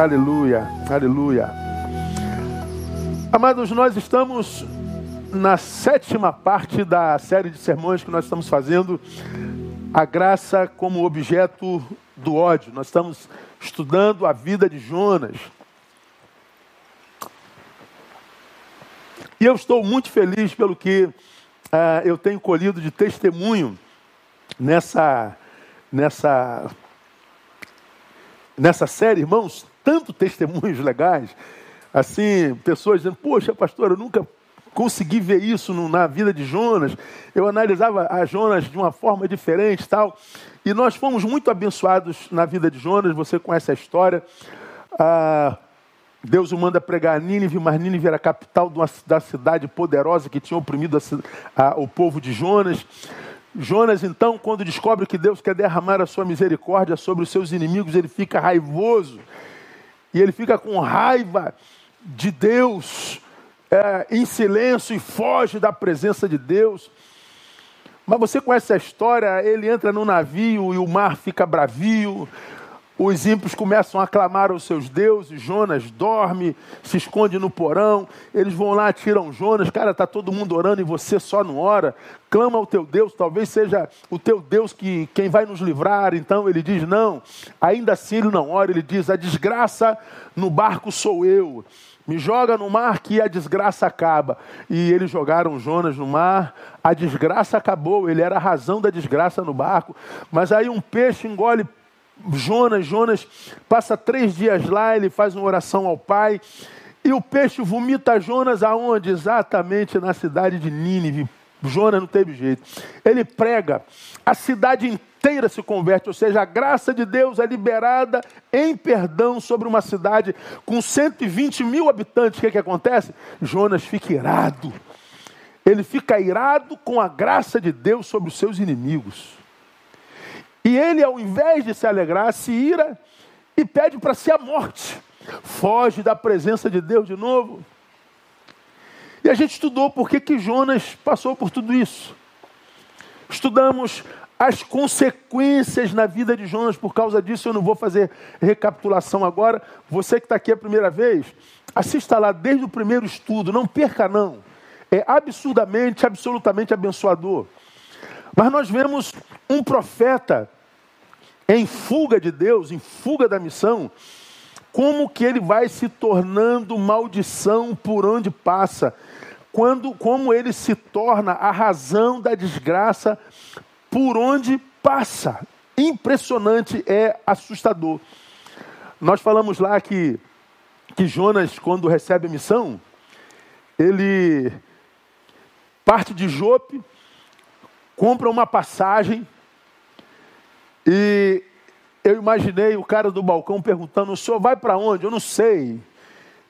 Aleluia, aleluia. Amados, nós estamos na sétima parte da série de sermões que nós estamos fazendo, a graça como objeto do ódio. Nós estamos estudando a vida de Jonas. E eu estou muito feliz pelo que uh, eu tenho colhido de testemunho nessa, nessa, nessa série, irmãos, tanto testemunhos legais, assim, pessoas dizendo, poxa, pastor, eu nunca consegui ver isso na vida de Jonas. Eu analisava a Jonas de uma forma diferente tal. E nós fomos muito abençoados na vida de Jonas, você conhece a história. Ah, Deus o manda pregar a Nínive, mas Nínive era a capital uma, da cidade poderosa que tinha oprimido a, a, o povo de Jonas. Jonas, então, quando descobre que Deus quer derramar a sua misericórdia sobre os seus inimigos, ele fica raivoso. E ele fica com raiva de Deus, é, em silêncio e foge da presença de Deus. Mas você conhece a história? Ele entra no navio e o mar fica bravio. Os ímpios começam a clamar aos seus deuses. Jonas dorme, se esconde no porão. Eles vão lá, tiram Jonas. Cara, está todo mundo orando e você só não ora. Clama ao teu Deus, talvez seja o teu Deus que quem vai nos livrar. Então ele diz: Não, ainda assim ele não ora. Ele diz: A desgraça no barco sou eu. Me joga no mar que a desgraça acaba. E eles jogaram Jonas no mar, a desgraça acabou, ele era a razão da desgraça no barco. Mas aí um peixe engole Jonas, Jonas passa três dias lá, ele faz uma oração ao Pai, e o peixe vomita Jonas aonde? Exatamente na cidade de Nínive. Jonas não teve jeito. Ele prega, a cidade inteira se converte, ou seja, a graça de Deus é liberada em perdão sobre uma cidade com 120 mil habitantes. O que, é que acontece? Jonas fica irado. Ele fica irado com a graça de Deus sobre os seus inimigos. E ele, ao invés de se alegrar, se ira e pede para si a morte. Foge da presença de Deus de novo. E a gente estudou por que, Jonas passou por tudo isso. Estudamos as consequências na vida de Jonas por causa disso. Eu não vou fazer recapitulação agora. Você que está aqui a primeira vez, assista lá desde o primeiro estudo. Não perca, não. É absurdamente, absolutamente abençoador. Mas nós vemos um profeta em fuga de Deus, em fuga da missão, como que ele vai se tornando maldição por onde passa, quando como ele se torna a razão da desgraça por onde passa. Impressionante, é assustador. Nós falamos lá que que Jonas quando recebe a missão, ele parte de Jope, compra uma passagem e eu imaginei o cara do balcão perguntando: o senhor vai para onde? Eu não sei.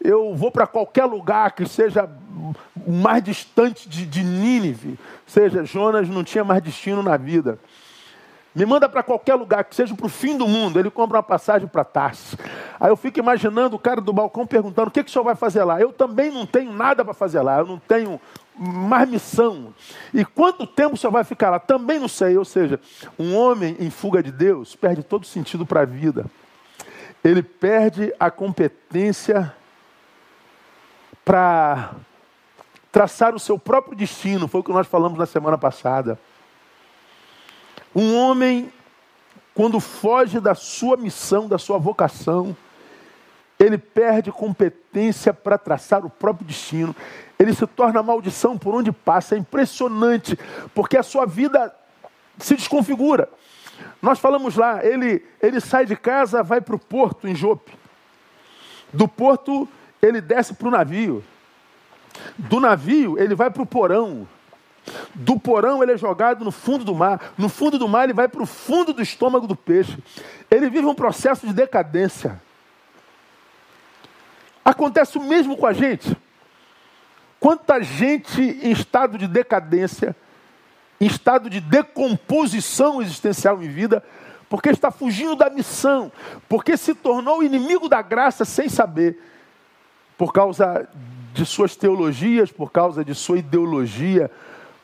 Eu vou para qualquer lugar que seja mais distante de, de Nínive. Ou seja, Jonas não tinha mais destino na vida. Me manda para qualquer lugar, que seja para o fim do mundo. Ele compra uma passagem para Tarsis. Aí eu fico imaginando o cara do balcão perguntando: o que, que o senhor vai fazer lá? Eu também não tenho nada para fazer lá. Eu não tenho mais missão. E quanto tempo senhor vai ficar lá? Também não sei. Ou seja, um homem em fuga de Deus perde todo sentido para a vida. Ele perde a competência para traçar o seu próprio destino. Foi o que nós falamos na semana passada. Um homem, quando foge da sua missão, da sua vocação, ele perde competência para traçar o próprio destino ele se torna maldição por onde passa. É impressionante, porque a sua vida se desconfigura. Nós falamos lá, ele, ele sai de casa, vai para o porto em Jope. Do porto, ele desce para o navio. Do navio, ele vai para o porão. Do porão, ele é jogado no fundo do mar. No fundo do mar, ele vai para o fundo do estômago do peixe. Ele vive um processo de decadência. Acontece o mesmo com a gente. Quanta gente em estado de decadência, em estado de decomposição existencial em vida, porque está fugindo da missão, porque se tornou inimigo da graça sem saber, por causa de suas teologias, por causa de sua ideologia,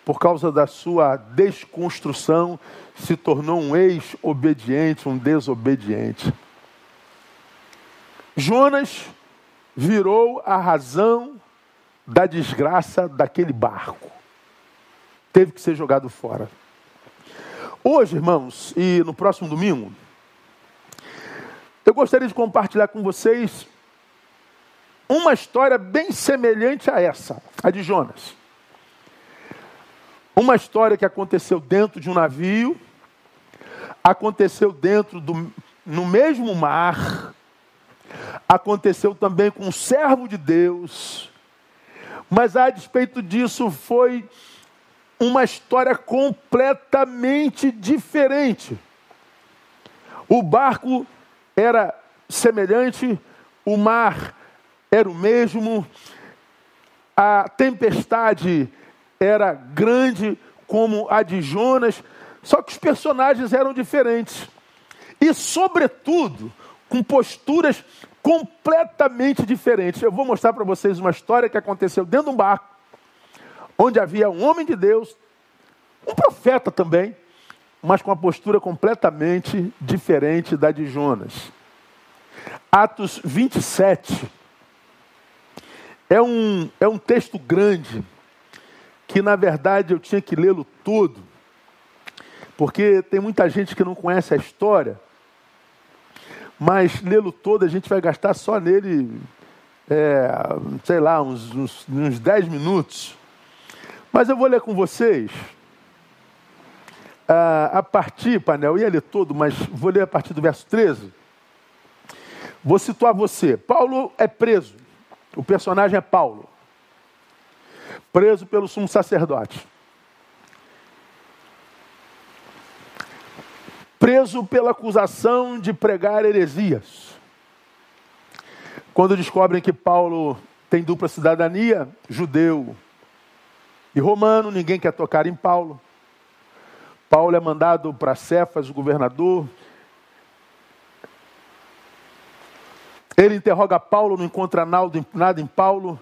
por causa da sua desconstrução, se tornou um ex-obediente, um desobediente. Jonas virou a razão da desgraça daquele barco. Teve que ser jogado fora. Hoje, irmãos, e no próximo domingo, eu gostaria de compartilhar com vocês uma história bem semelhante a essa, a de Jonas. Uma história que aconteceu dentro de um navio, aconteceu dentro do no mesmo mar, aconteceu também com um servo de Deus, mas a despeito disso foi uma história completamente diferente. O barco era semelhante, o mar era o mesmo, a tempestade era grande como a de Jonas, só que os personagens eram diferentes. E, sobretudo, com posturas completamente diferentes. Eu vou mostrar para vocês uma história que aconteceu dentro de um barco, onde havia um homem de Deus, um profeta também, mas com uma postura completamente diferente da de Jonas. Atos 27 é um, é um texto grande, que na verdade eu tinha que lê-lo todo, porque tem muita gente que não conhece a história, mas lê-lo todo a gente vai gastar só nele, é, sei lá, uns, uns, uns 10 minutos. Mas eu vou ler com vocês a, a partir, painel, eu ia ler todo, mas vou ler a partir do verso 13. Vou situar você. Paulo é preso. O personagem é Paulo. Preso pelo sumo sacerdote. Preso pela acusação de pregar heresias. Quando descobrem que Paulo tem dupla cidadania, judeu e romano, ninguém quer tocar em Paulo. Paulo é mandado para Cefas, o governador. Ele interroga Paulo, não encontra nada em Paulo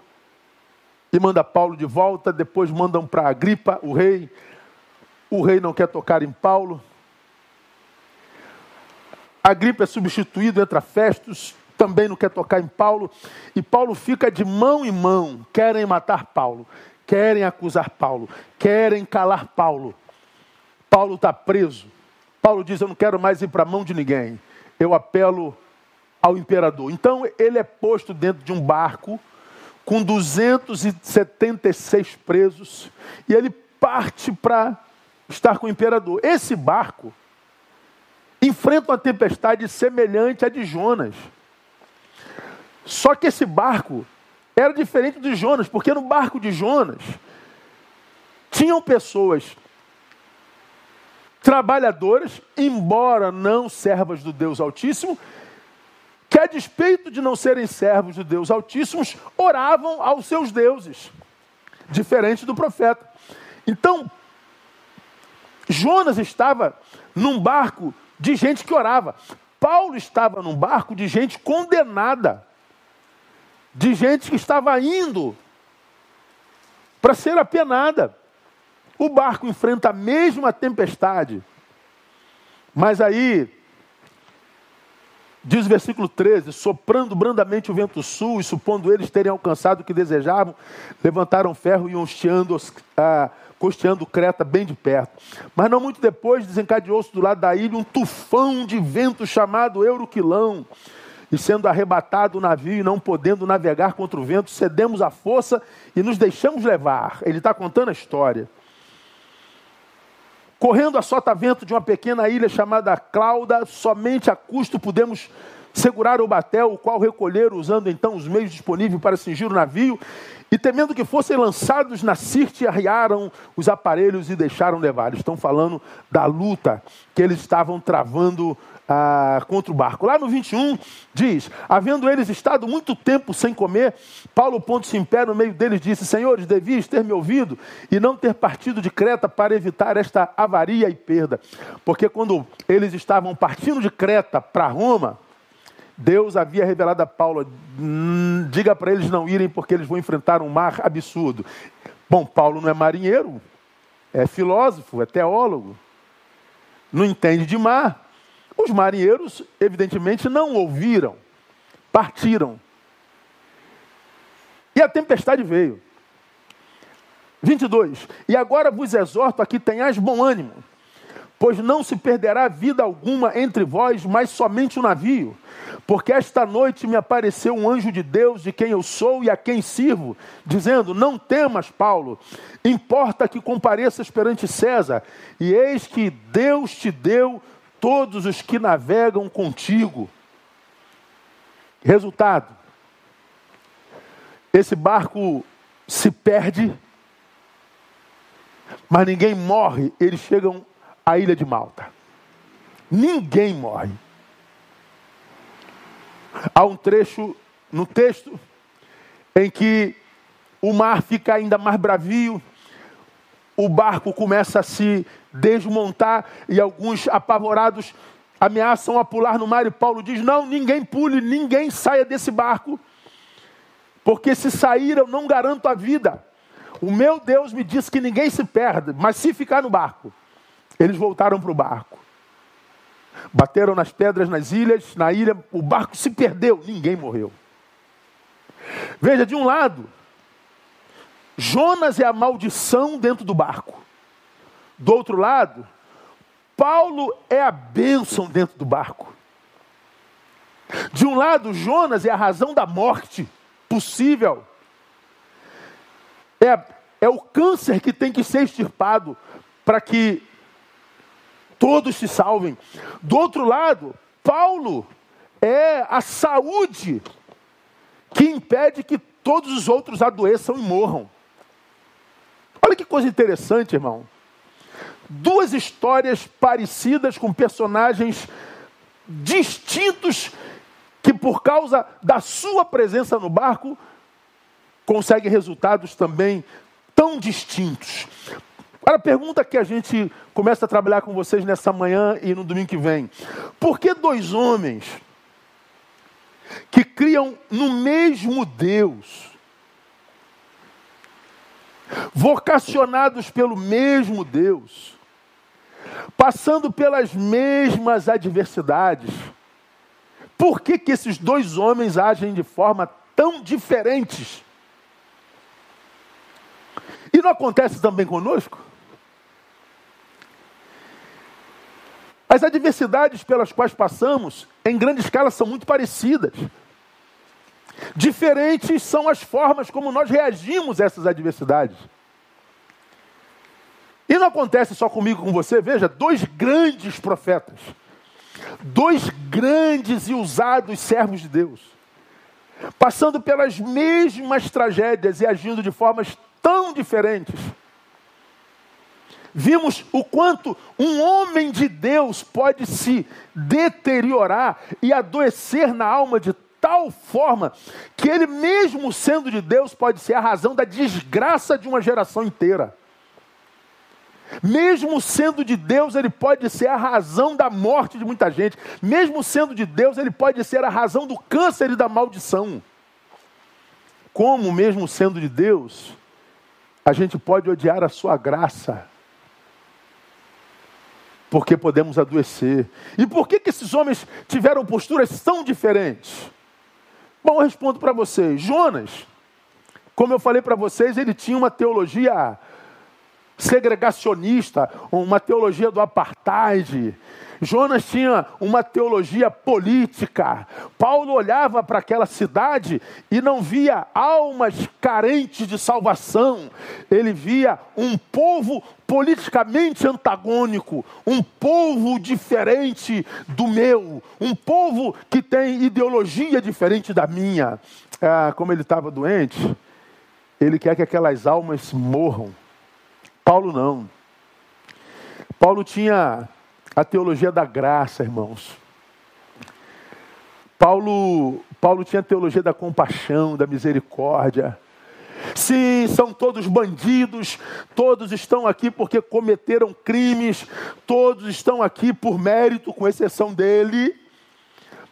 e manda Paulo de volta. Depois mandam para Agripa, o rei. O rei não quer tocar em Paulo. Agripa é substituído, entra Festos, também não quer tocar em Paulo, e Paulo fica de mão em mão, querem matar Paulo, querem acusar Paulo, querem calar Paulo. Paulo está preso. Paulo diz: Eu não quero mais ir para a mão de ninguém, eu apelo ao imperador. Então ele é posto dentro de um barco com 276 presos e ele parte para estar com o imperador. Esse barco enfrenta uma tempestade semelhante à de Jonas. Só que esse barco era diferente de Jonas, porque no barco de Jonas tinham pessoas trabalhadoras, embora não servas do Deus Altíssimo, que a despeito de não serem servos do Deus Altíssimo, oravam aos seus deuses, diferente do profeta. Então, Jonas estava num barco de gente que orava. Paulo estava num barco de gente condenada, de gente que estava indo para ser apenada. O barco enfrenta a mesma tempestade, mas aí, diz o versículo 13: soprando brandamente o vento sul, e supondo eles terem alcançado o que desejavam, levantaram ferro e hasteando a costeando Creta bem de perto. Mas não muito depois desencadeou-se do lado da ilha um tufão de vento chamado Euroquilão. E sendo arrebatado o navio e não podendo navegar contra o vento, cedemos a força e nos deixamos levar. Ele está contando a história. Correndo a sota-vento de uma pequena ilha chamada Clauda, somente a custo pudemos segurar o batel, o qual recolheram usando então os meios disponíveis para cingir o navio, e temendo que fossem lançados na Sirte, arriaram os aparelhos e deixaram levar. Estão falando da luta que eles estavam travando ah, contra o barco. Lá no 21 diz: Havendo eles estado muito tempo sem comer, Paulo, pondo-se em pé no meio deles, disse: Senhores, devias ter me ouvido e não ter partido de Creta para evitar esta avaria e perda. Porque quando eles estavam partindo de Creta para Roma, Deus havia revelado a Paulo: hum, diga para eles não irem, porque eles vão enfrentar um mar absurdo. Bom, Paulo não é marinheiro, é filósofo, é teólogo, não entende de mar. Os marinheiros, evidentemente, não ouviram partiram. E a tempestade veio. 22. E agora vos exorto a que tenhais bom ânimo, pois não se perderá vida alguma entre vós, mas somente o navio. Porque esta noite me apareceu um anjo de Deus, de quem eu sou e a quem sirvo, dizendo: Não temas, Paulo, importa que compareças perante César, e eis que Deus te deu todos os que navegam contigo. Resultado: esse barco se perde, mas ninguém morre, eles chegam à ilha de Malta. Ninguém morre. Há um trecho no texto em que o mar fica ainda mais bravio, o barco começa a se desmontar e alguns apavorados ameaçam a pular no mar e Paulo diz: "Não, ninguém pule, ninguém saia desse barco, porque se sair eu não garanto a vida. O meu Deus me disse que ninguém se perde, mas se ficar no barco". Eles voltaram para o barco. Bateram nas pedras nas ilhas, na ilha, o barco se perdeu, ninguém morreu. Veja, de um lado, Jonas é a maldição dentro do barco. Do outro lado, Paulo é a bênção dentro do barco. De um lado, Jonas é a razão da morte possível. É, é o câncer que tem que ser extirpado para que todos se salvem. Do outro lado, Paulo é a saúde que impede que todos os outros adoeçam e morram. Olha que coisa interessante, irmão. Duas histórias parecidas com personagens distintos que, por causa da sua presença no barco, conseguem resultados também tão distintos. Agora, a pergunta que a gente começa a trabalhar com vocês nessa manhã e no domingo que vem: por que dois homens que criam no mesmo Deus, vocacionados pelo mesmo Deus, passando pelas mesmas adversidades, por que, que esses dois homens agem de forma tão diferentes? E não acontece também conosco? As adversidades pelas quais passamos, em grande escala, são muito parecidas. Diferentes são as formas como nós reagimos a essas adversidades. E não acontece só comigo com você, veja, dois grandes profetas, dois grandes e usados servos de Deus, passando pelas mesmas tragédias e agindo de formas tão diferentes vimos o quanto um homem de Deus pode se deteriorar e adoecer na alma de tal forma que ele, mesmo sendo de Deus, pode ser a razão da desgraça de uma geração inteira. Mesmo sendo de Deus, ele pode ser a razão da morte de muita gente. Mesmo sendo de Deus, ele pode ser a razão do câncer e da maldição. Como, mesmo sendo de Deus, a gente pode odiar a sua graça porque podemos adoecer. E por que, que esses homens tiveram posturas tão diferentes? Bom, eu respondo para vocês. Jonas, como eu falei para vocês, ele tinha uma teologia segregacionista, uma teologia do apartheid. Jonas tinha uma teologia política. Paulo olhava para aquela cidade e não via almas carentes de salvação. Ele via um povo politicamente antagônico, um povo diferente do meu, um povo que tem ideologia diferente da minha. Ah, como ele estava doente, ele quer que aquelas almas morram. Paulo não. Paulo tinha a teologia da graça, irmãos. Paulo, Paulo tinha a teologia da compaixão, da misericórdia. Sim, são todos bandidos, todos estão aqui porque cometeram crimes, todos estão aqui por mérito, com exceção dele.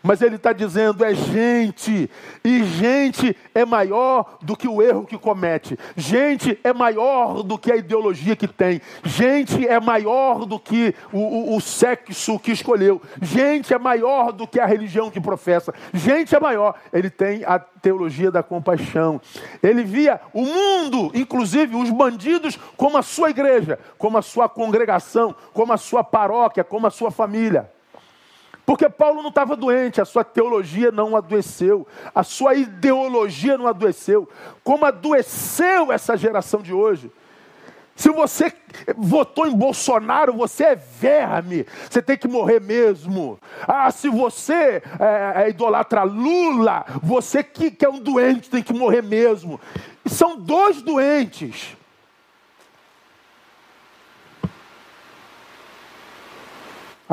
Mas ele está dizendo é gente, e gente é maior do que o erro que comete, gente é maior do que a ideologia que tem, gente é maior do que o, o, o sexo que escolheu, gente é maior do que a religião que professa, gente é maior. Ele tem a teologia da compaixão. Ele via o mundo, inclusive os bandidos, como a sua igreja, como a sua congregação, como a sua paróquia, como a sua família. Porque Paulo não estava doente, a sua teologia não adoeceu, a sua ideologia não adoeceu. Como adoeceu essa geração de hoje? Se você votou em Bolsonaro, você é verme, você tem que morrer mesmo. Ah, se você é, é idolatra Lula, você que, que é um doente tem que morrer mesmo. E são dois doentes.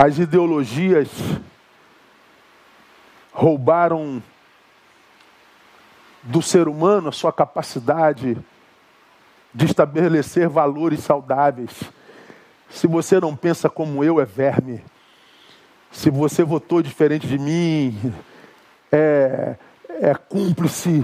As ideologias roubaram do ser humano a sua capacidade de estabelecer valores saudáveis. Se você não pensa como eu, é verme. Se você votou diferente de mim, é, é cúmplice.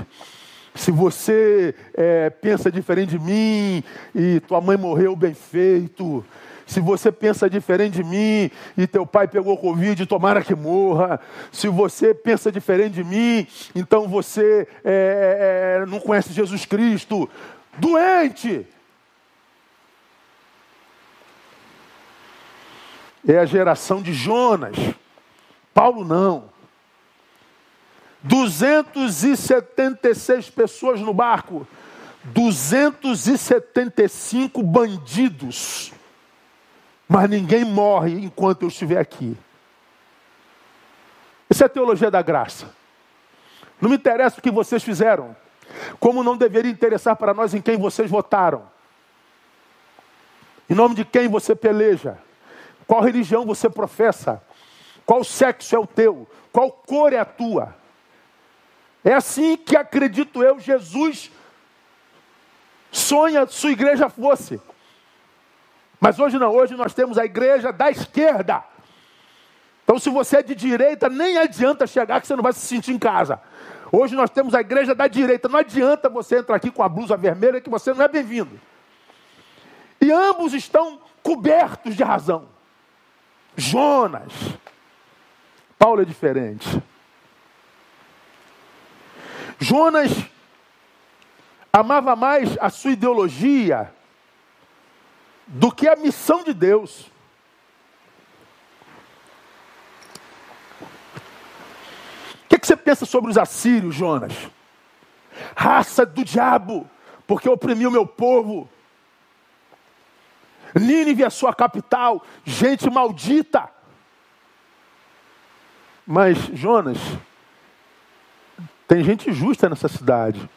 Se você é, pensa diferente de mim e tua mãe morreu bem feito, se você pensa diferente de mim e teu pai pegou Covid, tomara que morra. Se você pensa diferente de mim, então você é, é, não conhece Jesus Cristo. Doente. É a geração de Jonas. Paulo não. 276 pessoas no barco, 275 bandidos mas ninguém morre enquanto eu estiver aqui. Isso é a teologia da graça. Não me interessa o que vocês fizeram, como não deveria interessar para nós em quem vocês votaram, em nome de quem você peleja, qual religião você professa, qual sexo é o teu, qual cor é a tua. É assim que acredito eu, Jesus sonha sua igreja fosse. Mas hoje não, hoje nós temos a igreja da esquerda. Então, se você é de direita, nem adianta chegar que você não vai se sentir em casa. Hoje nós temos a igreja da direita. Não adianta você entrar aqui com a blusa vermelha que você não é bem-vindo. E ambos estão cobertos de razão. Jonas. Paulo é diferente. Jonas amava mais a sua ideologia do que a missão de Deus. O que, que você pensa sobre os assírios, Jonas? Raça do diabo, porque oprimiu meu povo. Nínive, a sua capital, gente maldita. Mas, Jonas, tem gente justa nessa cidade.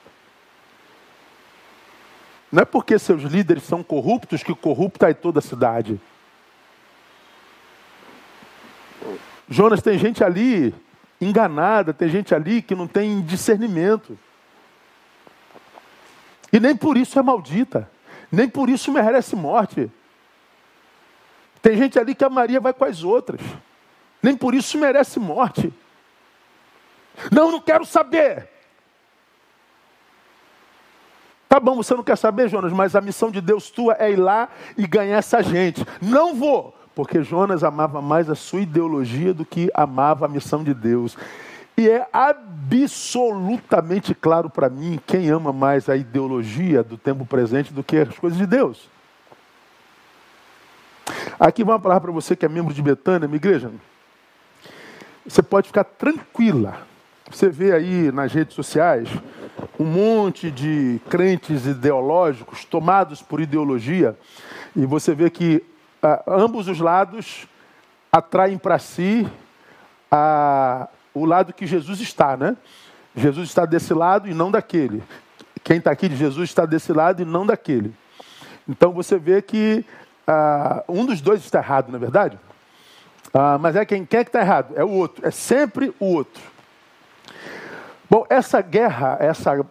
Não é porque seus líderes são corruptos que corrupta é toda a cidade. Jonas, tem gente ali enganada, tem gente ali que não tem discernimento. E nem por isso é maldita, nem por isso merece morte. Tem gente ali que a Maria vai com as outras, nem por isso merece morte. Não, não quero saber. Tá bom, você não quer saber, Jonas, mas a missão de Deus tua é ir lá e ganhar essa gente. Não vou, porque Jonas amava mais a sua ideologia do que amava a missão de Deus. E é absolutamente claro para mim quem ama mais a ideologia do tempo presente do que as coisas de Deus. Aqui vai uma palavra para você que é membro de Betânia, minha igreja. Você pode ficar tranquila você vê aí nas redes sociais um monte de crentes ideológicos tomados por ideologia, e você vê que ah, ambos os lados atraem para si ah, o lado que Jesus está, né? Jesus está desse lado e não daquele. Quem está aqui de Jesus está desse lado e não daquele. Então você vê que ah, um dos dois está errado, não é verdade? Ah, mas é quem quer que está errado? É o outro. É sempre o outro. Bom, essa guerra, essa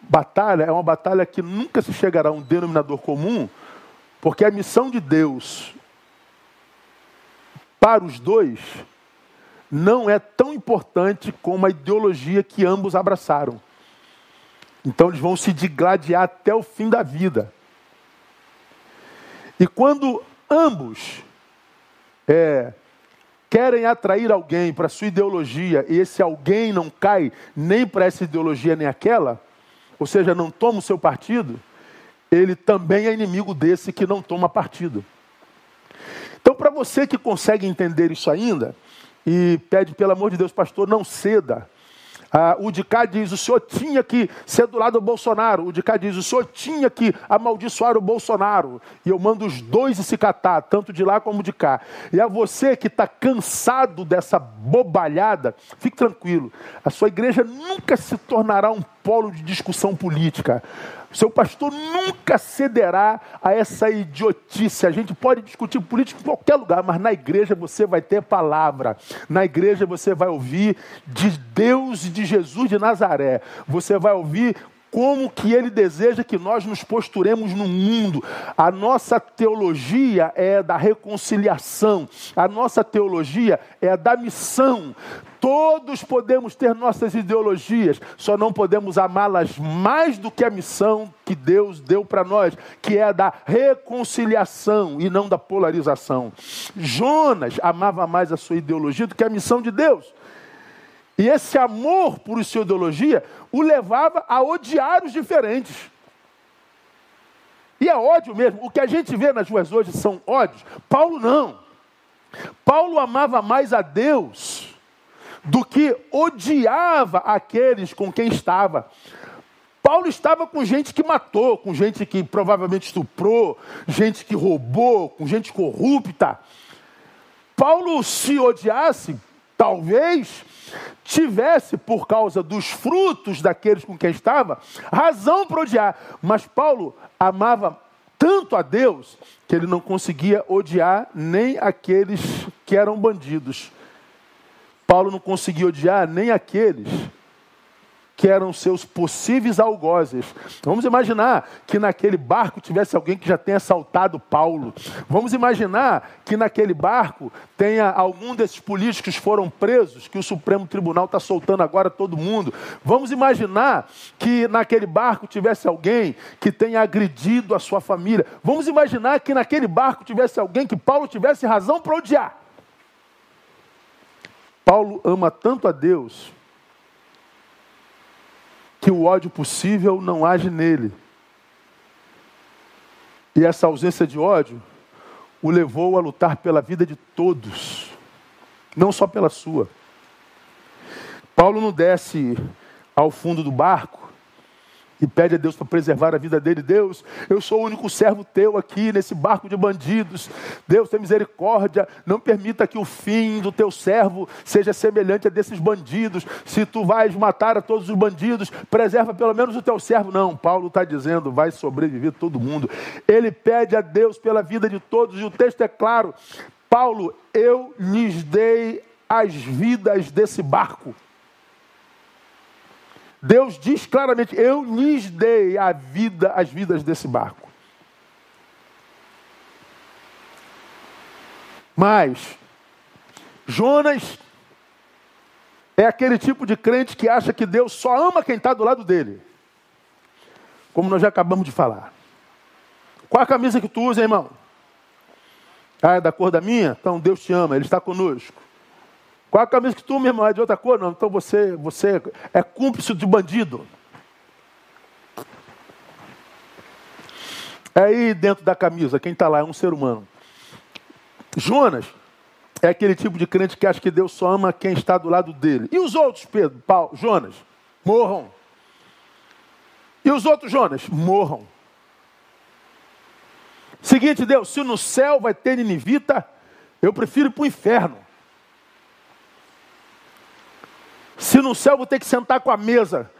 batalha é uma batalha que nunca se chegará a um denominador comum, porque a missão de Deus para os dois não é tão importante como a ideologia que ambos abraçaram. Então eles vão se digladiar até o fim da vida. E quando ambos é, querem atrair alguém para sua ideologia e esse alguém não cai nem para essa ideologia nem aquela, ou seja, não toma o seu partido, ele também é inimigo desse que não toma partido. Então, para você que consegue entender isso ainda, e pede, pelo amor de Deus, pastor, não ceda. Ah, o de cá diz: o senhor tinha que ser do lado do Bolsonaro. O de cá diz: o senhor tinha que amaldiçoar o Bolsonaro. E eu mando os dois se catar, tanto de lá como de cá. E a você que está cansado dessa bobalhada, fique tranquilo. A sua igreja nunca se tornará um polo de discussão política. Seu pastor nunca cederá a essa idiotice. A gente pode discutir política em qualquer lugar, mas na igreja você vai ter palavra. Na igreja você vai ouvir de Deus e de Jesus de Nazaré. Você vai ouvir como que ele deseja que nós nos posturemos no mundo. A nossa teologia é da reconciliação, a nossa teologia é da missão. Todos podemos ter nossas ideologias, só não podemos amá-las mais do que a missão que Deus deu para nós, que é a da reconciliação e não da polarização. Jonas amava mais a sua ideologia do que a missão de Deus. E esse amor por ideologia o levava a odiar os diferentes. E é ódio mesmo. O que a gente vê nas ruas hoje são ódios. Paulo não. Paulo amava mais a Deus do que odiava aqueles com quem estava. Paulo estava com gente que matou, com gente que provavelmente estuprou, gente que roubou, com gente corrupta. Paulo, se odiasse, talvez tivesse, por causa dos frutos daqueles com quem estava, razão para odiar. Mas Paulo amava tanto a Deus que ele não conseguia odiar nem aqueles que eram bandidos. Paulo não conseguia odiar nem aqueles que eram seus possíveis algozes. Vamos imaginar que naquele barco tivesse alguém que já tenha assaltado Paulo. Vamos imaginar que naquele barco tenha algum desses políticos que foram presos, que o Supremo Tribunal está soltando agora todo mundo. Vamos imaginar que naquele barco tivesse alguém que tenha agredido a sua família. Vamos imaginar que naquele barco tivesse alguém que Paulo tivesse razão para odiar. Paulo ama tanto a Deus que o ódio possível não age nele. E essa ausência de ódio o levou a lutar pela vida de todos, não só pela sua. Paulo não desce ao fundo do barco e pede a Deus para preservar a vida dele. Deus, eu sou o único servo teu aqui nesse barco de bandidos. Deus, tem misericórdia. Não permita que o fim do teu servo seja semelhante a desses bandidos. Se tu vais matar a todos os bandidos, preserva pelo menos o teu servo. Não, Paulo está dizendo, vai sobreviver todo mundo. Ele pede a Deus pela vida de todos, e o texto é claro. Paulo, eu lhes dei as vidas desse barco. Deus diz claramente: Eu lhes dei a vida, as vidas desse barco. Mas Jonas é aquele tipo de crente que acha que Deus só ama quem está do lado dele. Como nós já acabamos de falar. Qual a camisa que tu usa, irmão? Ah, é da cor da minha? Então Deus te ama, Ele está conosco. Qual a camisa que tu, meu irmão, é de outra cor? Não, então você, você é cúmplice de bandido. É aí dentro da camisa, quem está lá é um ser humano. Jonas é aquele tipo de crente que acha que Deus só ama quem está do lado dele. E os outros, Pedro, Paulo, Jonas, morram. E os outros, Jonas, morram. Seguinte, Deus, se no céu vai ter ninivita, eu prefiro ir para o inferno. Se no céu vou ter que sentar com a mesa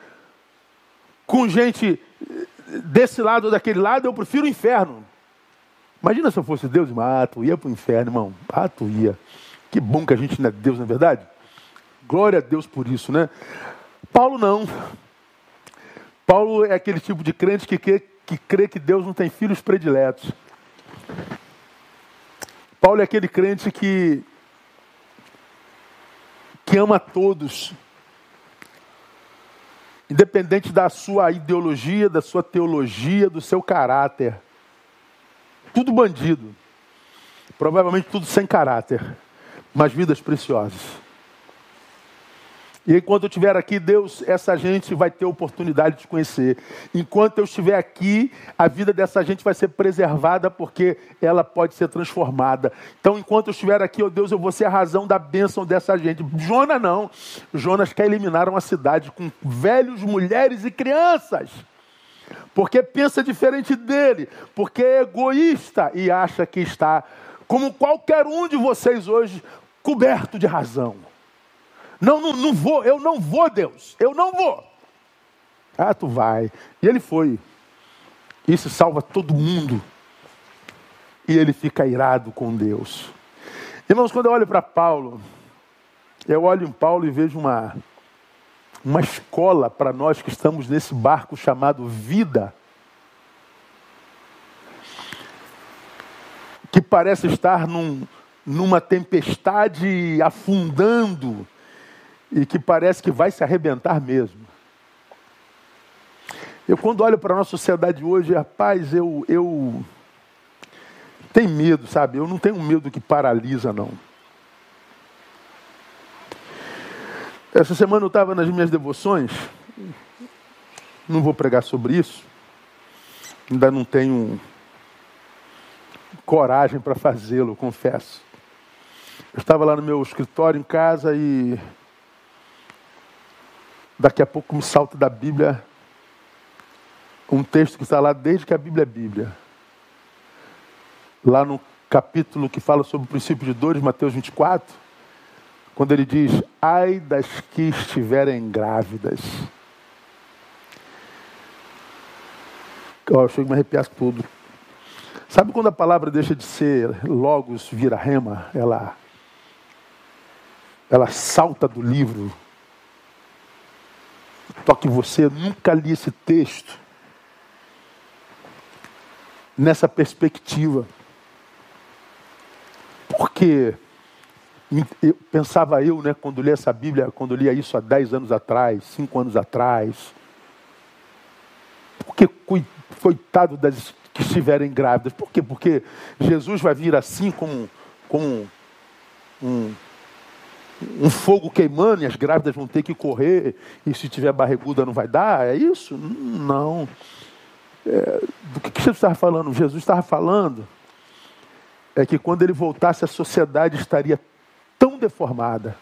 com gente desse lado ou daquele lado, eu prefiro o inferno. Imagina se eu fosse Deus, ah, tu ia para o inferno, irmão. Ah, tu ia. Que bom que a gente não é Deus, na é verdade? Glória a Deus por isso, né? Paulo não. Paulo é aquele tipo de crente que crê, que crê que Deus não tem filhos prediletos. Paulo é aquele crente que que ama todos, independente da sua ideologia, da sua teologia, do seu caráter. Tudo bandido, provavelmente tudo sem caráter, mas vidas preciosas. E enquanto eu estiver aqui, Deus, essa gente vai ter oportunidade de conhecer. Enquanto eu estiver aqui, a vida dessa gente vai ser preservada porque ela pode ser transformada. Então, enquanto eu estiver aqui, oh Deus, eu vou ser a razão da bênção dessa gente. Jonas não. Jonas quer eliminar uma cidade com velhos, mulheres e crianças. Porque pensa diferente dele, porque é egoísta e acha que está, como qualquer um de vocês hoje, coberto de razão. Não, não, não vou, eu não vou, Deus, eu não vou. Ah, tu vai. E ele foi. Isso salva todo mundo. E ele fica irado com Deus. Irmãos, quando eu olho para Paulo, eu olho em Paulo e vejo uma, uma escola para nós que estamos nesse barco chamado vida. Que parece estar num, numa tempestade afundando e que parece que vai se arrebentar mesmo. Eu, quando olho para a nossa sociedade hoje, rapaz, eu, eu tenho medo, sabe? Eu não tenho medo que paralisa, não. Essa semana eu estava nas minhas devoções, não vou pregar sobre isso, ainda não tenho coragem para fazê-lo, confesso. Eu estava lá no meu escritório em casa e Daqui a pouco me salta da Bíblia um texto que está lá desde que a Bíblia é Bíblia. Lá no capítulo que fala sobre o princípio de dores, Mateus 24, quando ele diz: Ai das que estiverem grávidas. Oh, eu chego a me arrepiar tudo. Sabe quando a palavra deixa de ser logos, vira rema? Ela, ela salta do livro toque você. nunca li esse texto nessa perspectiva. Porque eu, pensava eu, né, quando li essa Bíblia, quando lia isso há 10 anos atrás, 5 anos atrás, porque coitado das que estiverem grávidas. Por quê? Porque Jesus vai vir assim como, como um, um fogo queimando e as grávidas vão ter que correr, e se tiver barriguda não vai dar? É isso? Não. É, do que, Jesus estava falando? Jesus estava falando é que quando ele voltasse, a sociedade estaria tão deformada,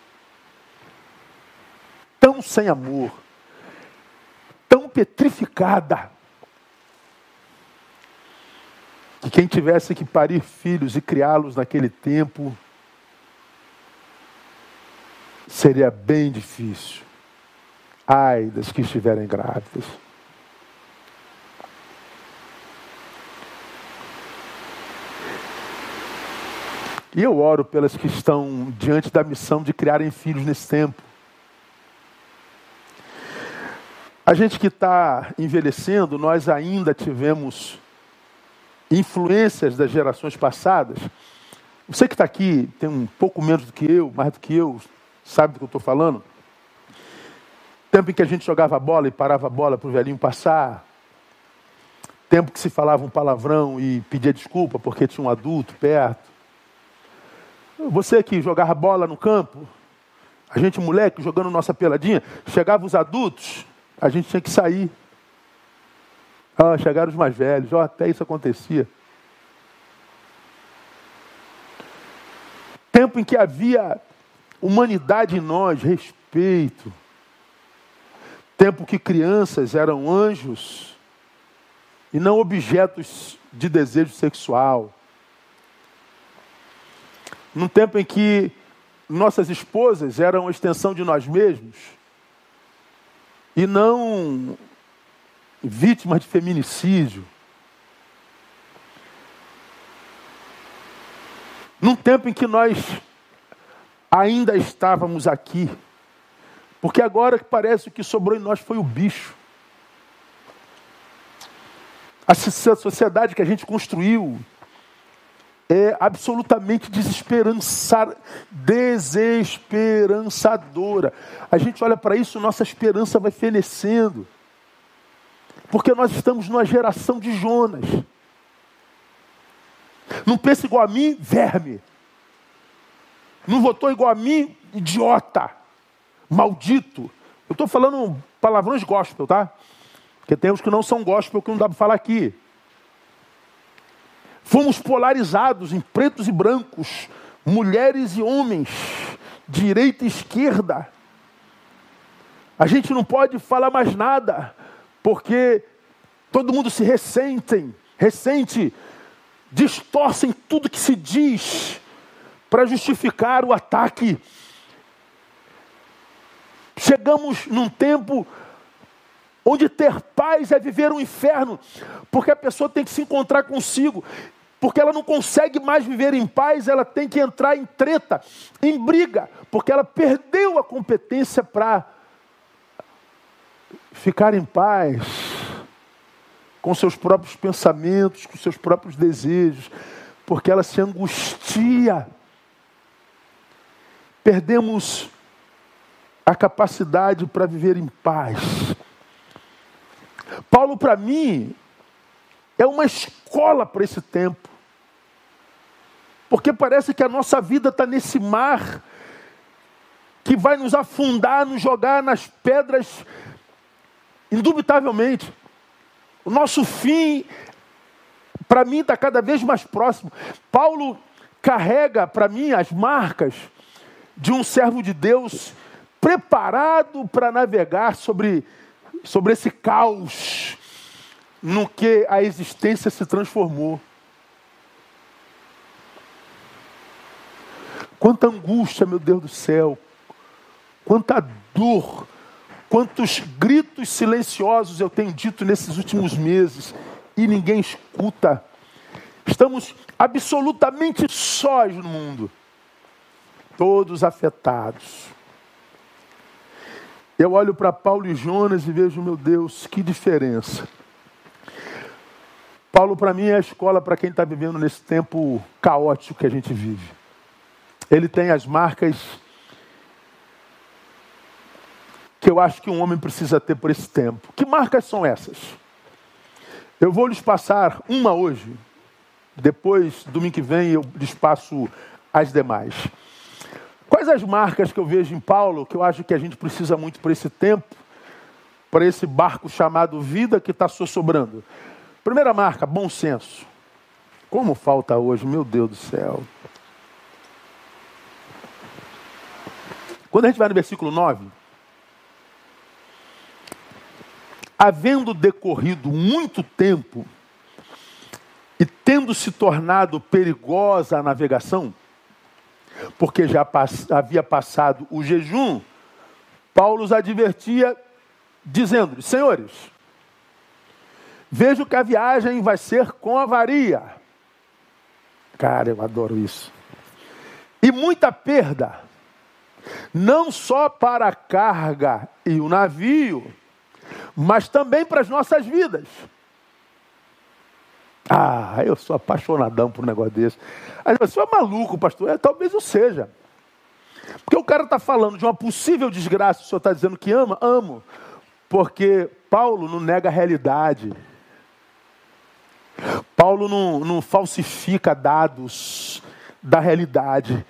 tão sem amor, tão petrificada, que quem tivesse que parir filhos e criá-los naquele tempo seria bem difícil. Ai das que estiverem grávidas. E eu oro pelas que estão diante da missão de criarem filhos nesse tempo. A gente que está envelhecendo, nós ainda tivemos influências das gerações passadas. Você que está aqui tem um pouco menos do que eu, mais do que eu, Sabe do que eu estou falando? Tempo em que a gente jogava bola e parava a bola para o velhinho passar. Tempo que se falava um palavrão e pedia desculpa porque tinha um adulto perto. Você que jogava bola no campo, a gente moleque jogando nossa peladinha, chegavam os adultos, a gente tinha que sair. Ah, chegaram os mais velhos, oh, até isso acontecia. Tempo em que havia humanidade em nós, respeito. Tempo que crianças eram anjos e não objetos de desejo sexual. Num tempo em que nossas esposas eram a extensão de nós mesmos e não vítimas de feminicídio. Num tempo em que nós ainda estávamos aqui. Porque agora que parece que sobrou em nós foi o bicho. A sociedade que a gente construiu é absolutamente desesperançar, desesperançadora. A gente olha para isso, nossa esperança vai fenecendo. Porque nós estamos numa geração de Jonas. Não pensa igual a mim, verme. Não votou igual a mim, idiota. Maldito. Eu estou falando palavrões gospel, tá? Porque tem os que não são gospel que não dá para falar aqui. Fomos polarizados em pretos e brancos, mulheres e homens, direita e esquerda. A gente não pode falar mais nada, porque todo mundo se ressentem, ressente, distorcem tudo que se diz para justificar o ataque. Chegamos num tempo onde ter paz é viver um inferno, porque a pessoa tem que se encontrar consigo, porque ela não consegue mais viver em paz, ela tem que entrar em treta, em briga, porque ela perdeu a competência para ficar em paz com seus próprios pensamentos, com seus próprios desejos, porque ela se angustia perdemos a capacidade para viver em paz. Paulo, para mim, é uma escola para esse tempo. Porque parece que a nossa vida está nesse mar que vai nos afundar, nos jogar nas pedras, indubitavelmente. O nosso fim, para mim, está cada vez mais próximo. Paulo carrega para mim as marcas de um servo de Deus preparado para navegar sobre, sobre esse caos no que a existência se transformou. Quanta angústia, meu Deus do céu, quanta dor, quantos gritos silenciosos eu tenho dito nesses últimos meses e ninguém escuta. Estamos absolutamente sós no mundo todos afetados. Eu olho para Paulo e Jonas e vejo, meu Deus, que diferença. Paulo, para mim, é a escola para quem está vivendo nesse tempo caótico que a gente vive. Ele tem as marcas que eu acho que um homem precisa ter por esse tempo. Que marcas são essas? Eu vou lhes passar uma hoje. Depois, domingo que vem, eu lhes passo as demais. Quais as marcas que eu vejo em Paulo que eu acho que a gente precisa muito para esse tempo, para esse barco chamado vida que está sobrando? Primeira marca, bom senso. Como falta hoje, meu Deus do céu. Quando a gente vai no versículo 9, havendo decorrido muito tempo e tendo se tornado perigosa a navegação, porque já pass havia passado o jejum, Paulo os advertia, dizendo: Senhores, vejo que a viagem vai ser com avaria. Cara, eu adoro isso. E muita perda, não só para a carga e o navio, mas também para as nossas vidas. Ah, eu sou apaixonadão por um negócio desse. Aí você é maluco, pastor? É, talvez eu seja. Porque o cara está falando de uma possível desgraça, o senhor está dizendo que ama? Amo. Porque Paulo não nega a realidade. Paulo não, não falsifica dados da realidade.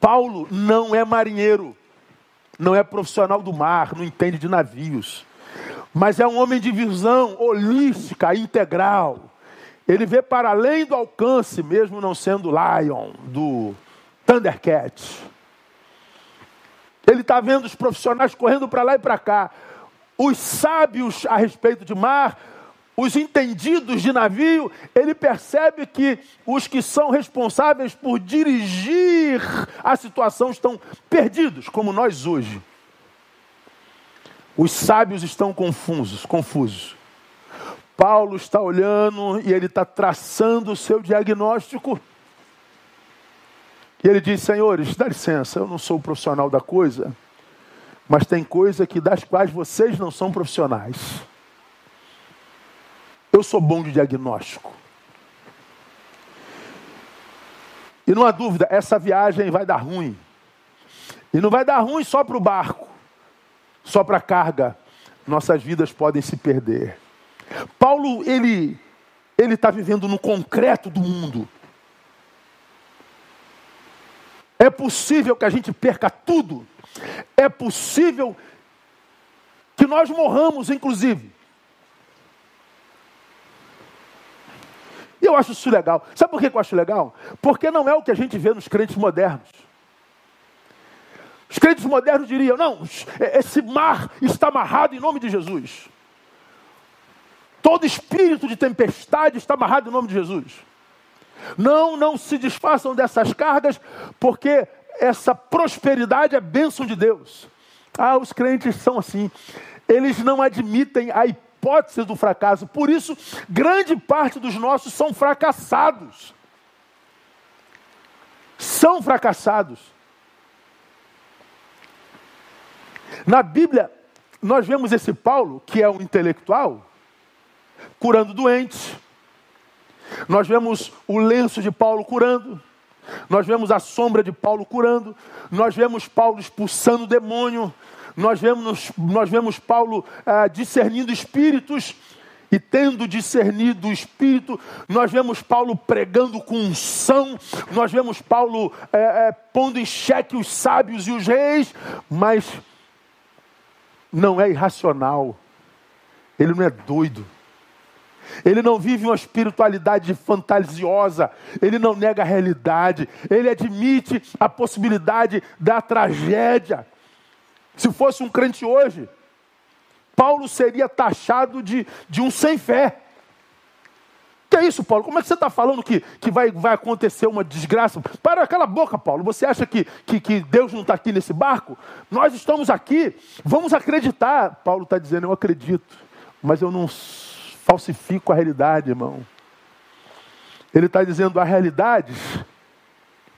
Paulo não é marinheiro, não é profissional do mar, não entende de navios. Mas é um homem de visão holística, integral. Ele vê para além do alcance, mesmo não sendo Lion, do Thundercat. Ele está vendo os profissionais correndo para lá e para cá. Os sábios a respeito de mar, os entendidos de navio, ele percebe que os que são responsáveis por dirigir a situação estão perdidos, como nós hoje. Os sábios estão confusos, confusos. Paulo está olhando e ele está traçando o seu diagnóstico. E ele diz: Senhores, dá licença, eu não sou profissional da coisa, mas tem coisa que das quais vocês não são profissionais. Eu sou bom de diagnóstico. E não há dúvida, essa viagem vai dar ruim. E não vai dar ruim só para o barco, só para a carga. Nossas vidas podem se perder. Paulo, ele ele está vivendo no concreto do mundo. É possível que a gente perca tudo. É possível que nós morramos, inclusive. E eu acho isso legal. Sabe por que eu acho legal? Porque não é o que a gente vê nos crentes modernos. Os crentes modernos diriam: não, esse mar está amarrado em nome de Jesus. Todo espírito de tempestade está amarrado em nome de Jesus. Não, não se desfaçam dessas cargas, porque essa prosperidade é bênção de Deus. Ah, os crentes são assim. Eles não admitem a hipótese do fracasso. Por isso, grande parte dos nossos são fracassados. São fracassados. Na Bíblia, nós vemos esse Paulo, que é um intelectual, curando doentes. Nós vemos o lenço de Paulo curando. Nós vemos a sombra de Paulo curando. Nós vemos Paulo expulsando o demônio. Nós vemos, nós vemos Paulo ah, discernindo espíritos. E tendo discernido o Espírito, nós vemos Paulo pregando com unção, nós vemos Paulo é, é, pondo em xeque os sábios e os reis, mas não é irracional, ele não é doido. Ele não vive uma espiritualidade fantasiosa, ele não nega a realidade, ele admite a possibilidade da tragédia. Se fosse um crente hoje, Paulo seria taxado de, de um sem fé. Que é isso, Paulo? Como é que você está falando que, que vai, vai acontecer uma desgraça? Para aquela boca, Paulo. Você acha que, que, que Deus não está aqui nesse barco? Nós estamos aqui. Vamos acreditar. Paulo está dizendo: Eu acredito, mas eu não falsifico a realidade, irmão. Ele está dizendo: há realidades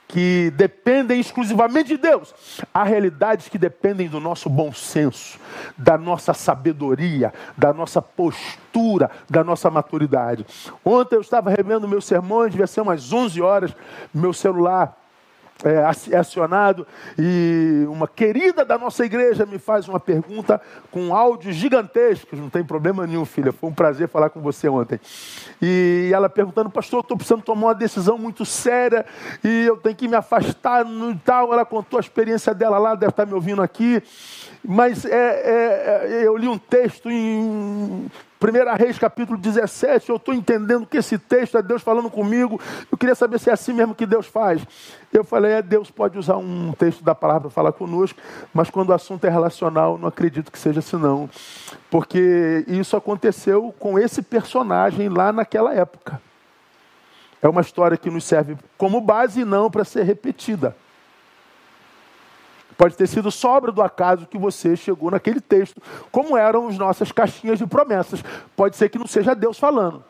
que dependem exclusivamente de Deus. Há realidades que dependem do nosso bom senso, da nossa sabedoria, da nossa postura, da nossa maturidade. Ontem eu estava revendo meus sermões, devia ser umas 11 horas, meu celular é, acionado e uma querida da nossa igreja me faz uma pergunta com áudios gigantescos, não tem problema nenhum, filha, foi um prazer falar com você ontem. E ela perguntando, pastor, estou precisando tomar uma decisão muito séria e eu tenho que me afastar e tal. Ela contou a experiência dela lá, deve estar me ouvindo aqui. Mas é, é, é eu li um texto em 1 Reis capítulo 17, eu estou entendendo que esse texto é Deus falando comigo. Eu queria saber se é assim mesmo que Deus faz. Eu falei, é, Deus pode usar um texto da palavra para falar conosco, mas quando o assunto é relacional, não acredito que seja assim não. Porque isso aconteceu com esse personagem lá naquela época. É uma história que nos serve como base e não para ser repetida. Pode ter sido sobra do acaso que você chegou naquele texto, como eram as nossas caixinhas de promessas. Pode ser que não seja Deus falando.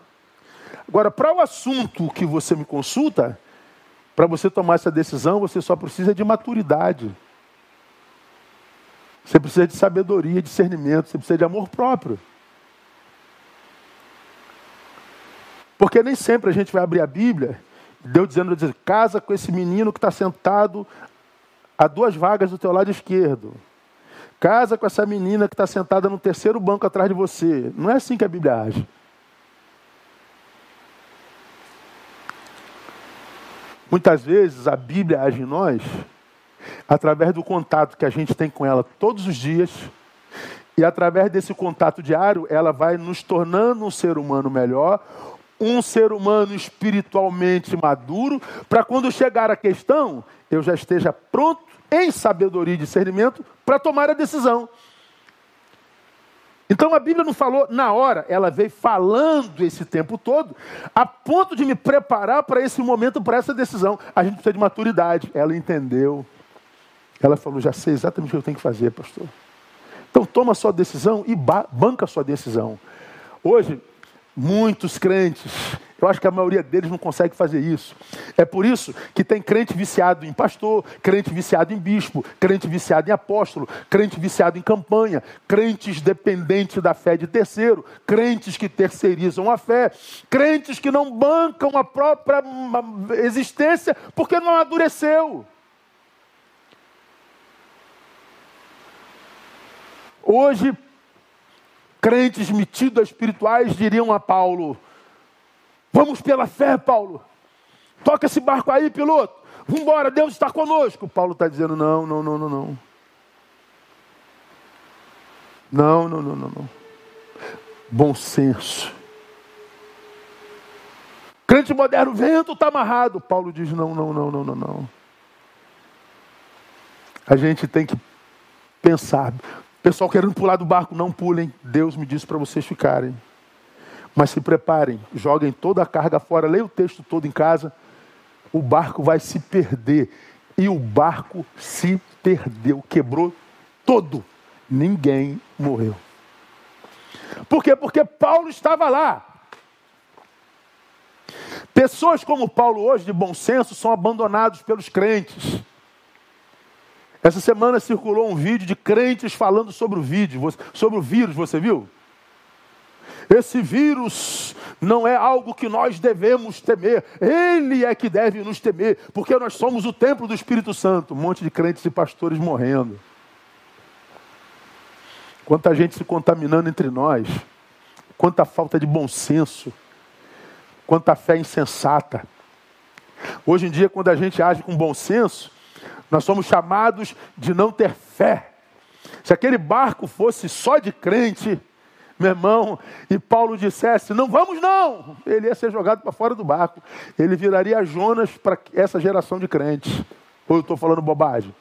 Agora, para o assunto que você me consulta, para você tomar essa decisão, você só precisa de maturidade. Você precisa de sabedoria, discernimento, você precisa de amor próprio. Porque nem sempre a gente vai abrir a Bíblia, Deus dizendo, casa com esse menino que está sentado há duas vagas do teu lado esquerdo. Casa com essa menina que está sentada no terceiro banco atrás de você. Não é assim que a Bíblia age. Muitas vezes a Bíblia age em nós através do contato que a gente tem com ela todos os dias. E através desse contato diário, ela vai nos tornando um ser humano melhor, um ser humano espiritualmente maduro, para quando chegar a questão, eu já esteja pronto em sabedoria e discernimento para tomar a decisão. Então a Bíblia não falou na hora, ela veio falando esse tempo todo, a ponto de me preparar para esse momento, para essa decisão. A gente precisa de maturidade. Ela entendeu. Ela falou: já sei exatamente o que eu tenho que fazer, pastor. Então toma a sua decisão e banca a sua decisão. Hoje, muitos crentes Eu acho que a maioria deles não consegue fazer isso. É por isso que tem crente viciado em pastor, crente viciado em bispo, crente viciado em apóstolo, crente viciado em campanha, crentes dependentes da fé de terceiro, crentes que terceirizam a fé, crentes que não bancam a própria existência porque não amadureceu. Hoje, crentes metidos espirituais diriam a Paulo: Vamos pela fé, Paulo. Toca esse barco aí, piloto. Vamos embora, Deus está conosco. Paulo está dizendo: Não, não, não, não, não. Não, não, não, não, não. Bom senso. Crente moderno, vento está amarrado. Paulo diz: Não, não, não, não, não, não. A gente tem que pensar. Pessoal querendo pular do barco, não pulem. Deus me disse para vocês ficarem. Mas se preparem, joguem toda a carga fora, leia o texto todo em casa. O barco vai se perder. E o barco se perdeu, quebrou todo. Ninguém morreu. Por quê? Porque Paulo estava lá. Pessoas como Paulo hoje, de bom senso, são abandonados pelos crentes. Essa semana circulou um vídeo de crentes falando sobre o vídeo, sobre o vírus, você viu? Esse vírus não é algo que nós devemos temer, ele é que deve nos temer, porque nós somos o templo do Espírito Santo. Um monte de crentes e pastores morrendo. Quanta gente se contaminando entre nós, quanta falta de bom senso, quanta fé insensata. Hoje em dia, quando a gente age com bom senso, nós somos chamados de não ter fé. Se aquele barco fosse só de crente, meu irmão, e Paulo dissesse: Não vamos não, ele ia ser jogado para fora do barco. Ele viraria Jonas para essa geração de crentes. Ou eu estou falando bobagem?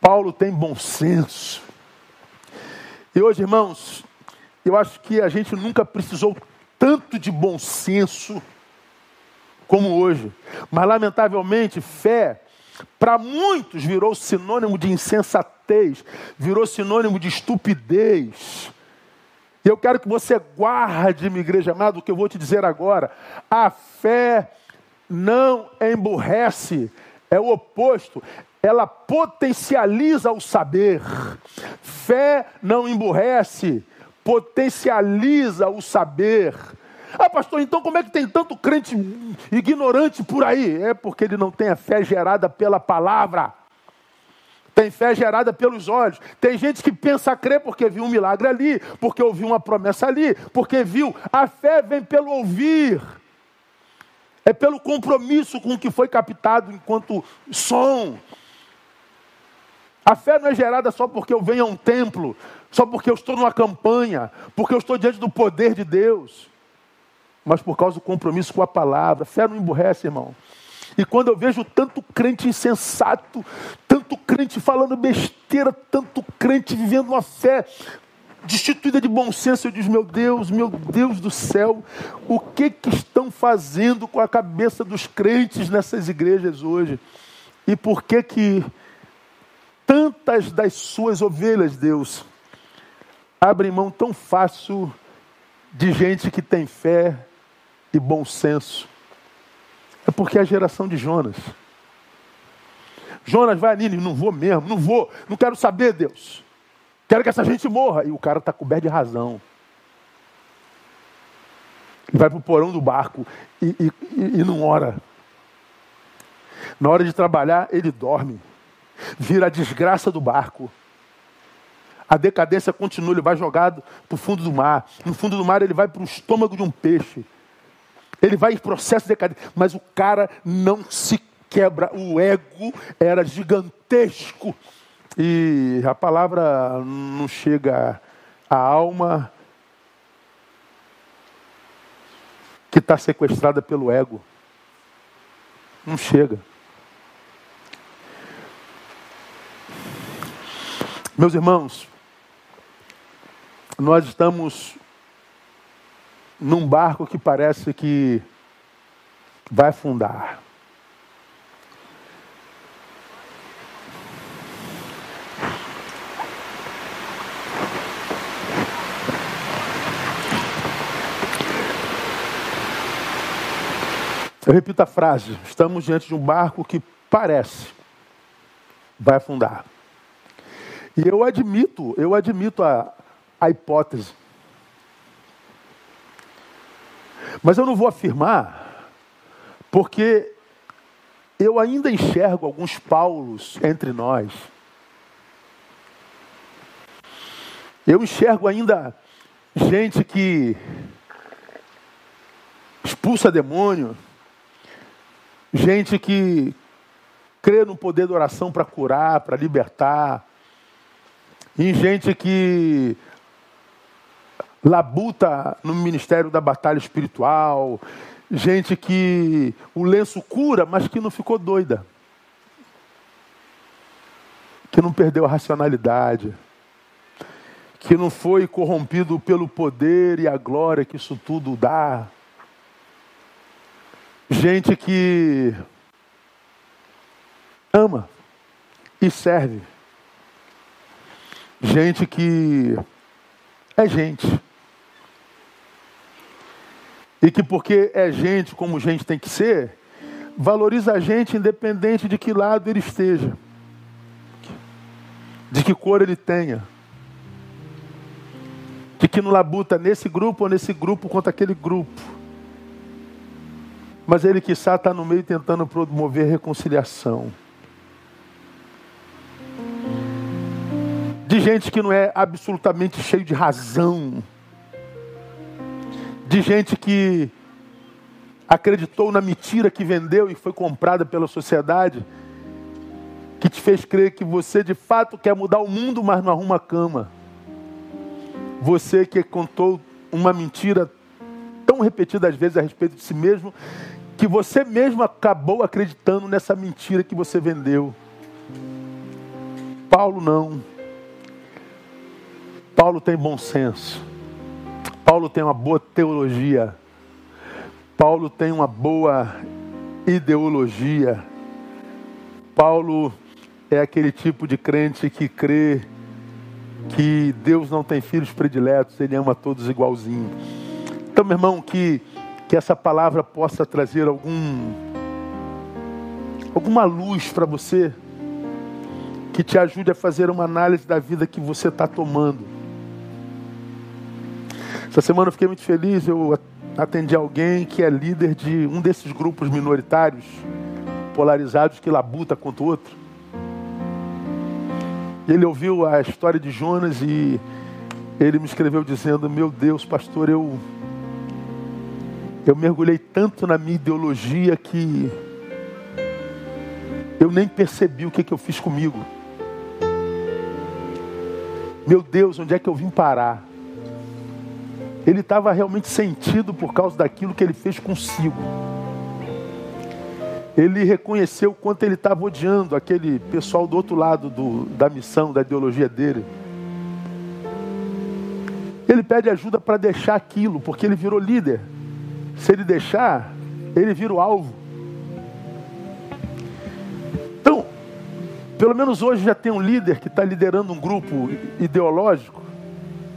Paulo tem bom senso. E hoje, irmãos, eu acho que a gente nunca precisou tanto de bom senso como hoje. Mas, lamentavelmente, fé, para muitos, virou sinônimo de insensatez, virou sinônimo de estupidez. E eu quero que você guarde, minha igreja amada, o que eu vou te dizer agora. A fé não emburrece, é o oposto. Ela potencializa o saber. Fé não emburrece, potencializa o saber. Ah, pastor, então como é que tem tanto crente ignorante por aí? É porque ele não tem a fé gerada pela palavra. Tem fé gerada pelos olhos. Tem gente que pensa crer porque viu um milagre ali, porque ouviu uma promessa ali, porque viu. A fé vem pelo ouvir. É pelo compromisso com o que foi captado enquanto som. A fé não é gerada só porque eu venho a um templo, só porque eu estou numa campanha, porque eu estou diante do poder de Deus mas por causa do compromisso com a palavra. Fé não emburrece, irmão. E quando eu vejo tanto crente insensato, tanto crente falando besteira, tanto crente vivendo uma fé destituída de bom senso, eu digo, meu Deus, meu Deus do céu, o que que estão fazendo com a cabeça dos crentes nessas igrejas hoje? E por que que tantas das suas ovelhas, Deus, abrem mão tão fácil de gente que tem fé, e bom senso. É porque é a geração de Jonas. Jonas vai ali, não vou mesmo, não vou, não quero saber, Deus. Quero que essa gente morra. E o cara está coberto de razão. E vai para o porão do barco e, e, e não ora. Na hora de trabalhar, ele dorme. Vira a desgraça do barco. A decadência continua, ele vai jogado para o fundo do mar. No fundo do mar, ele vai para o estômago de um peixe. Ele vai em processo de decadência, mas o cara não se quebra. O ego era gigantesco. E a palavra não chega à alma que está sequestrada pelo ego. Não chega. Meus irmãos, nós estamos num barco que parece que vai afundar. Eu repito a frase: estamos diante de um barco que parece vai afundar. E eu admito, eu admito a, a hipótese Mas eu não vou afirmar, porque eu ainda enxergo alguns Paulos entre nós. Eu enxergo ainda gente que expulsa demônio, gente que crê no poder da oração para curar, para libertar, em gente que labuta no ministério da batalha espiritual, gente que o lenço cura, mas que não ficou doida, que não perdeu a racionalidade, que não foi corrompido pelo poder e a glória que isso tudo dá. Gente que ama e serve. Gente que é gente. E que porque é gente como gente tem que ser, valoriza a gente independente de que lado ele esteja. De que cor ele tenha. De que não labuta nesse grupo ou nesse grupo contra aquele grupo. Mas ele que está no meio tentando promover reconciliação. de gente que não é absolutamente cheio de razão, de gente que acreditou na mentira que vendeu e foi comprada pela sociedade, que te fez crer que você de fato quer mudar o mundo, mas não arruma cama. Você que contou uma mentira tão repetida às vezes a respeito de si mesmo, que você mesmo acabou acreditando nessa mentira que você vendeu. Paulo não. Paulo tem bom senso. Paulo tem uma boa teologia. Paulo tem uma boa ideologia. Paulo é aquele tipo de crente que crê que Deus não tem filhos prediletos, ele ama todos igualzinho. Então, meu irmão, que, que essa palavra possa trazer algum alguma luz para você, que te ajude a fazer uma análise da vida que você está tomando. Essa semana eu fiquei muito feliz, eu atendi alguém que é líder de um desses grupos minoritários, polarizados, que labuta contra o outro. Ele ouviu a história de Jonas e ele me escreveu dizendo: Meu Deus, pastor, eu, eu mergulhei tanto na minha ideologia que eu nem percebi o que, que eu fiz comigo. Meu Deus, onde é que eu vim parar? Ele estava realmente sentido por causa daquilo que ele fez consigo. Ele reconheceu o quanto ele estava odiando aquele pessoal do outro lado do, da missão, da ideologia dele. Ele pede ajuda para deixar aquilo, porque ele virou líder. Se ele deixar, ele vira o alvo. Então, pelo menos hoje já tem um líder que está liderando um grupo ideológico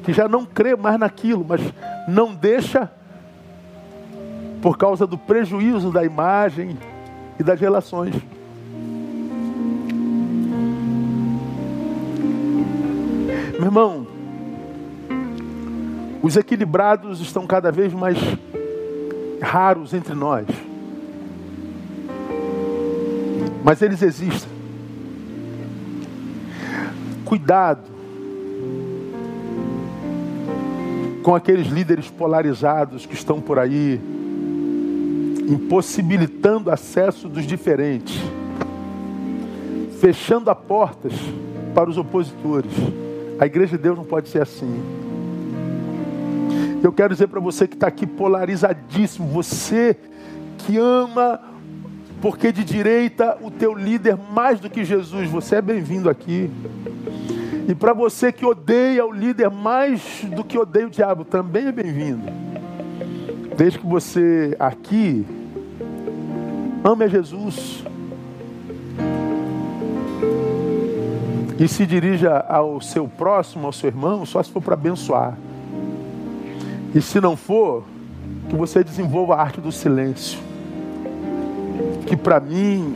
que já não crê mais naquilo, mas não deixa por causa do prejuízo da imagem e das relações. Meu irmão, os equilibrados estão cada vez mais raros entre nós. Mas eles existem. Cuidado com aqueles líderes polarizados que estão por aí, impossibilitando acesso dos diferentes, fechando as portas para os opositores. A igreja de Deus não pode ser assim. Eu quero dizer para você que está aqui polarizadíssimo, você que ama, porque de direita o teu líder mais do que Jesus, você é bem-vindo aqui. E para você que odeia o líder mais do que odeia o diabo, também é bem-vindo. Desde que você aqui ame a Jesus e se dirija ao seu próximo, ao seu irmão, só se for para abençoar. E se não for, que você desenvolva a arte do silêncio. que para mim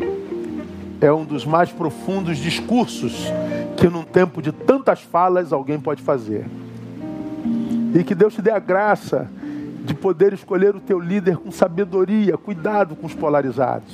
é um dos mais profundos discursos que num tempo de tantas falas alguém pode fazer. E que Deus te dê a graça de poder escolher o teu líder com sabedoria, cuidado com os polarizados.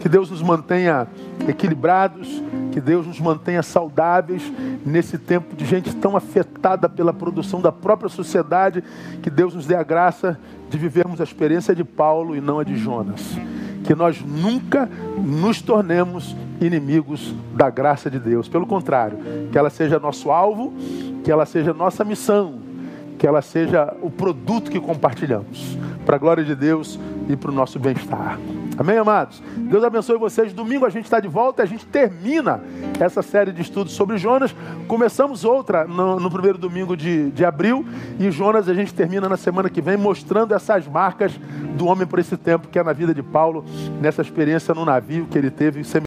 Que Deus nos mantenha equilibrados, que Deus nos mantenha saudáveis nesse tempo de gente tão afetada pela produção da própria sociedade, que Deus nos dê a graça de vivermos a experiência de Paulo e não a de Jonas. Que nós nunca nos tornemos inimigos da graça de Deus. Pelo contrário, que ela seja nosso alvo, que ela seja nossa missão, que ela seja o produto que compartilhamos, para a glória de Deus e para o nosso bem-estar. Amém, amados? Deus abençoe vocês. Domingo a gente está de volta e a gente termina essa série de estudos sobre Jonas. Começamos outra no, no primeiro domingo de, de abril e Jonas a gente termina na semana que vem mostrando essas marcas do homem por esse tempo que é na vida de Paulo, nessa experiência no navio que ele teve